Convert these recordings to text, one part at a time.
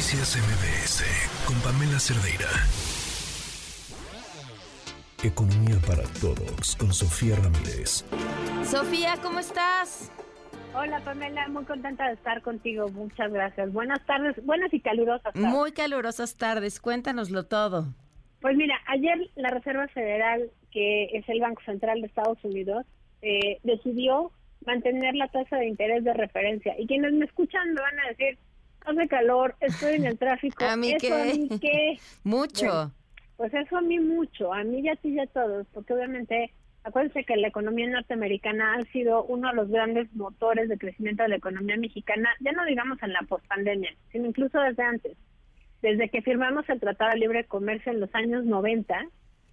Noticias MBS con Pamela Cerdeira. Economía para todos con Sofía Ramírez. Sofía, ¿cómo estás? Hola Pamela, muy contenta de estar contigo. Muchas gracias. Buenas tardes, buenas y calurosas. Tardes. Muy calurosas tardes. Cuéntanoslo todo. Pues mira, ayer la Reserva Federal, que es el Banco Central de Estados Unidos, eh, decidió mantener la tasa de interés de referencia. Y quienes me escuchan me van a decir, hace calor, estoy en el tráfico. ¿A mí ¿Eso qué? a mí qué? Mucho. Bueno, pues eso a mí mucho, a mí y a ti y a todos, porque obviamente, acuérdense que la economía norteamericana ha sido uno de los grandes motores de crecimiento de la economía mexicana, ya no digamos en la pospandemia, sino incluso desde antes. Desde que firmamos el Tratado de Libre Comercio en los años 90,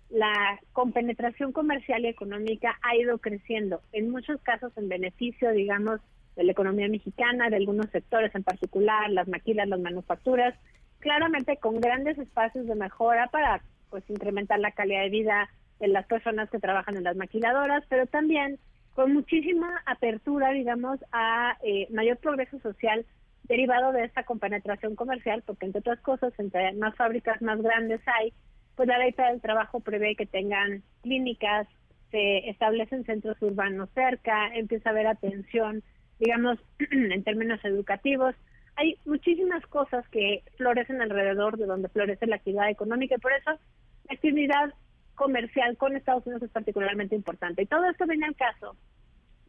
la compenetración comercial y económica ha ido creciendo, en muchos casos en beneficio, digamos, de la economía mexicana, de algunos sectores en particular, las maquilas, las manufacturas, claramente con grandes espacios de mejora para pues incrementar la calidad de vida de las personas que trabajan en las maquiladoras, pero también con muchísima apertura, digamos, a eh, mayor progreso social derivado de esta compenetración comercial, porque entre otras cosas, entre más fábricas más grandes hay, pues la ley del trabajo prevé que tengan clínicas, se establecen centros urbanos cerca, empieza a haber atención, digamos, en términos educativos. Hay muchísimas cosas que florecen alrededor de donde florece la actividad económica y por eso la actividad comercial con Estados Unidos es particularmente importante. Y todo esto viene al caso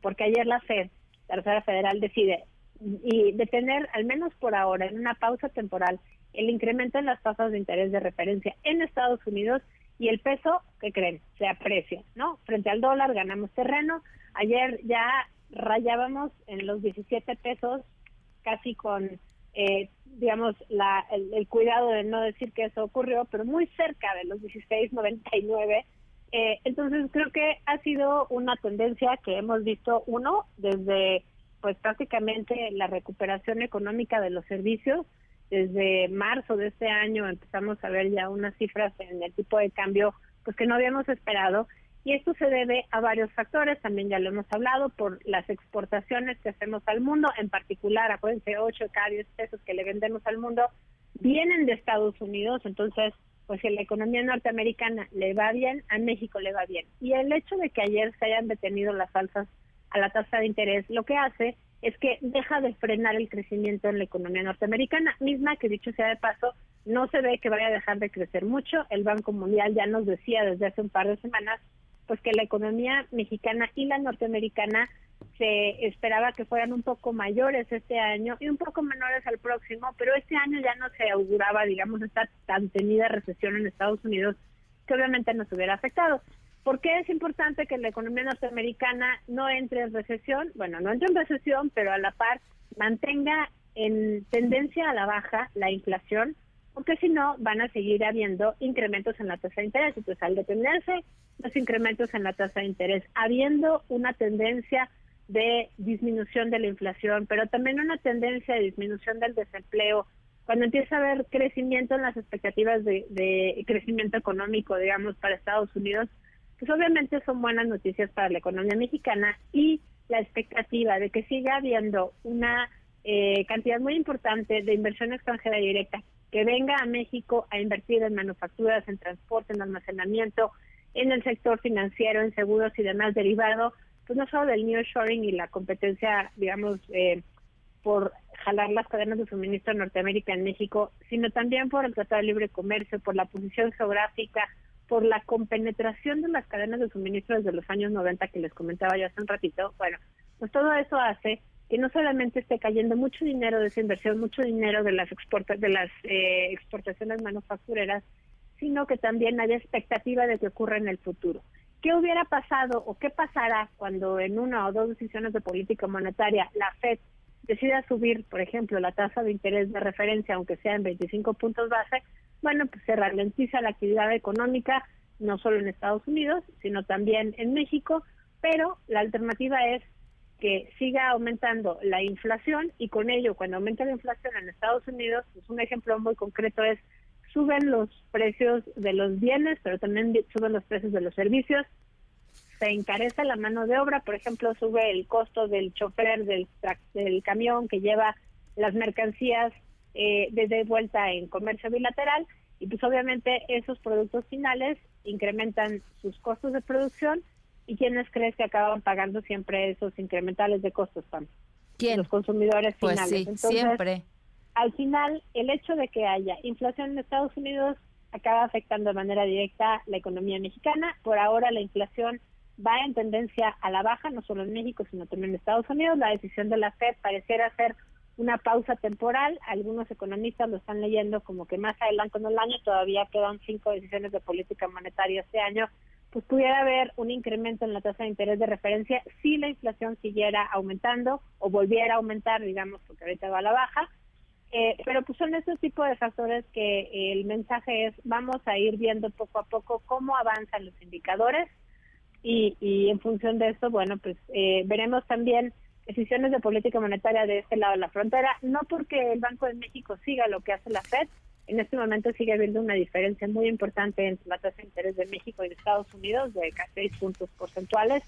porque ayer la FED, la Reserva Federal, decide y detener, al menos por ahora, en una pausa temporal, el incremento en las tasas de interés de referencia en Estados Unidos y el peso, ¿qué creen? Se aprecia, ¿no? Frente al dólar ganamos terreno. Ayer ya rayábamos en los 17 pesos, casi con, eh, digamos, la, el, el, cuidado de no decir que eso ocurrió, pero muy cerca de los 16.99. Eh, entonces creo que ha sido una tendencia que hemos visto, uno, desde pues prácticamente la recuperación económica de los servicios. Desde marzo de este año empezamos a ver ya unas cifras en el tipo de cambio pues que no habíamos esperado y esto se debe a varios factores, también ya lo hemos hablado, por las exportaciones que hacemos al mundo, en particular, acuérdense, 8 de cada 10 pesos que le vendemos al mundo vienen de Estados Unidos, entonces, pues si la economía norteamericana le va bien, a México le va bien. Y el hecho de que ayer se hayan detenido las alzas a la tasa de interés, lo que hace es que deja de frenar el crecimiento en la economía norteamericana, misma que dicho sea de paso, no se ve que vaya a dejar de crecer mucho. El Banco Mundial ya nos decía desde hace un par de semanas pues que la economía mexicana y la norteamericana se esperaba que fueran un poco mayores este año y un poco menores al próximo, pero este año ya no se auguraba, digamos, esta tan temida recesión en Estados Unidos que obviamente nos hubiera afectado. ¿Por qué es importante que la economía norteamericana no entre en recesión? Bueno, no entre en recesión, pero a la par mantenga en tendencia a la baja la inflación, porque si no van a seguir habiendo incrementos en la tasa de interés. Entonces, al detenerse los incrementos en la tasa de interés, habiendo una tendencia de disminución de la inflación, pero también una tendencia de disminución del desempleo, cuando empieza a haber crecimiento en las expectativas de, de crecimiento económico, digamos, para Estados Unidos, pues obviamente son buenas noticias para la economía mexicana y la expectativa de que siga habiendo una eh, cantidad muy importante de inversión extranjera directa que venga a México a invertir en manufacturas, en transporte, en almacenamiento, en el sector financiero, en seguros y demás derivado, pues no solo del nearshoring y la competencia, digamos, eh, por jalar las cadenas de suministro en Norteamérica en México, sino también por el Tratado de Libre Comercio, por la posición geográfica, por la compenetración de las cadenas de suministro desde los años 90 que les comentaba ya hace un ratito. Bueno, pues todo eso hace que no solamente esté cayendo mucho dinero de esa inversión, mucho dinero de las exporta de las eh, exportaciones manufactureras, sino que también haya expectativa de que ocurra en el futuro. ¿Qué hubiera pasado o qué pasará cuando en una o dos decisiones de política monetaria la Fed decida subir, por ejemplo, la tasa de interés de referencia, aunque sea en 25 puntos base? Bueno, pues se ralentiza la actividad económica, no solo en Estados Unidos, sino también en México, pero la alternativa es que siga aumentando la inflación y con ello, cuando aumenta la inflación en Estados Unidos, pues un ejemplo muy concreto es suben los precios de los bienes, pero también suben los precios de los servicios, se encarece la mano de obra, por ejemplo, sube el costo del chofer del, del camión que lleva las mercancías eh, de vuelta en comercio bilateral. Y pues obviamente esos productos finales incrementan sus costos de producción y quiénes crees que acaban pagando siempre esos incrementales de costos, Pam? ¿Quién? Los consumidores pues finales. Sí, Entonces, siempre. Al final, el hecho de que haya inflación en Estados Unidos acaba afectando de manera directa la economía mexicana. Por ahora la inflación va en tendencia a la baja, no solo en México, sino también en Estados Unidos. La decisión de la Fed pareciera ser una pausa temporal. Algunos economistas lo están leyendo como que más adelante en el año, todavía quedan cinco decisiones de política monetaria este año, pues pudiera haber un incremento en la tasa de interés de referencia si la inflación siguiera aumentando o volviera a aumentar, digamos, porque ahorita va a la baja. Eh, pero pues son esos tipos de factores que el mensaje es vamos a ir viendo poco a poco cómo avanzan los indicadores y, y en función de eso, bueno, pues eh, veremos también decisiones de política monetaria de este lado de la frontera, no porque el Banco de México siga lo que hace la Fed, en este momento sigue habiendo una diferencia muy importante entre la tasa de interés de México y de Estados Unidos de casi seis puntos porcentuales,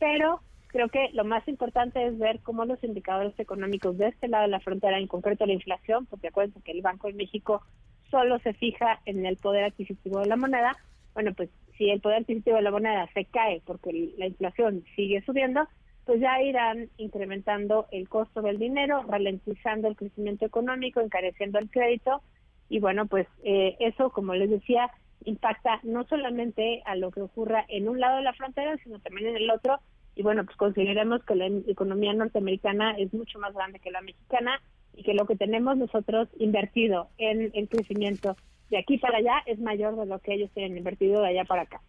pero creo que lo más importante es ver cómo los indicadores económicos de este lado de la frontera, en concreto la inflación, porque acuérdense que el Banco de México solo se fija en el poder adquisitivo de la moneda, bueno, pues si el poder adquisitivo de la moneda se cae porque la inflación sigue subiendo, pues ya irán incrementando el costo del dinero, ralentizando el crecimiento económico, encareciendo el crédito y bueno, pues eh, eso, como les decía, impacta no solamente a lo que ocurra en un lado de la frontera, sino también en el otro. Y bueno, pues consideremos que la economía norteamericana es mucho más grande que la mexicana y que lo que tenemos nosotros invertido en el crecimiento de aquí para allá es mayor de lo que ellos tienen invertido de allá para acá.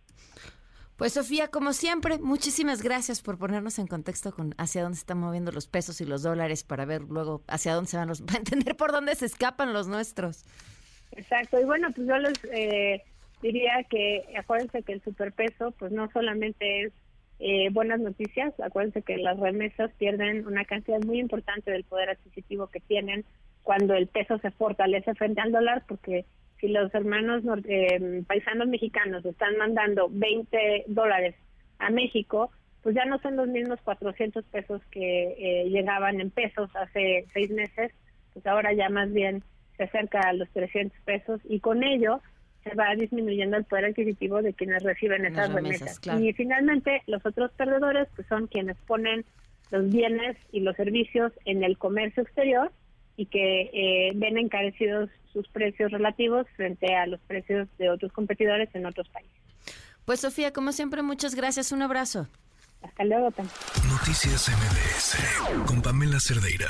Pues Sofía, como siempre, muchísimas gracias por ponernos en contexto con hacia dónde se están moviendo los pesos y los dólares para ver luego hacia dónde se van los, para entender por dónde se escapan los nuestros. Exacto, y bueno, pues yo les eh, diría que acuérdense que el superpeso pues no solamente es eh, buenas noticias, acuérdense que las remesas pierden una cantidad muy importante del poder adquisitivo que tienen cuando el peso se fortalece frente al dólar, porque si los hermanos eh, paisanos mexicanos están mandando 20 dólares a México, pues ya no son los mismos 400 pesos que eh, llegaban en pesos hace seis meses, pues ahora ya más bien se acerca a los 300 pesos y con ello se va disminuyendo el poder adquisitivo de quienes reciben esas remesas. Y finalmente los otros perdedores pues son quienes ponen los bienes y los servicios en el comercio exterior y que eh, ven encarecidos sus precios relativos frente a los precios de otros competidores en otros países. Pues Sofía, como siempre, muchas gracias. Un abrazo. Hasta luego. Noticias MBS con Pamela Cerdeira.